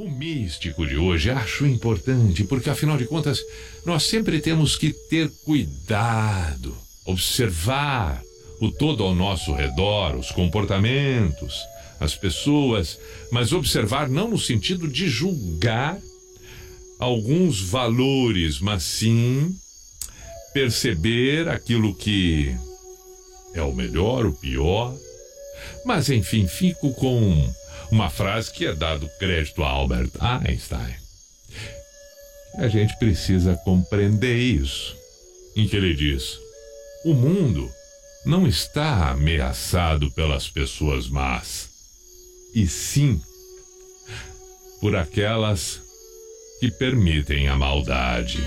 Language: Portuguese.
O místico de hoje acho importante, porque afinal de contas, nós sempre temos que ter cuidado, observar o todo ao nosso redor, os comportamentos, as pessoas, mas observar não no sentido de julgar alguns valores, mas sim perceber aquilo que é o melhor, o pior. Mas enfim, fico com uma frase que é dado crédito a Albert Einstein. A gente precisa compreender isso. Em que ele diz: o mundo não está ameaçado pelas pessoas más, e sim por aquelas que permitem a maldade.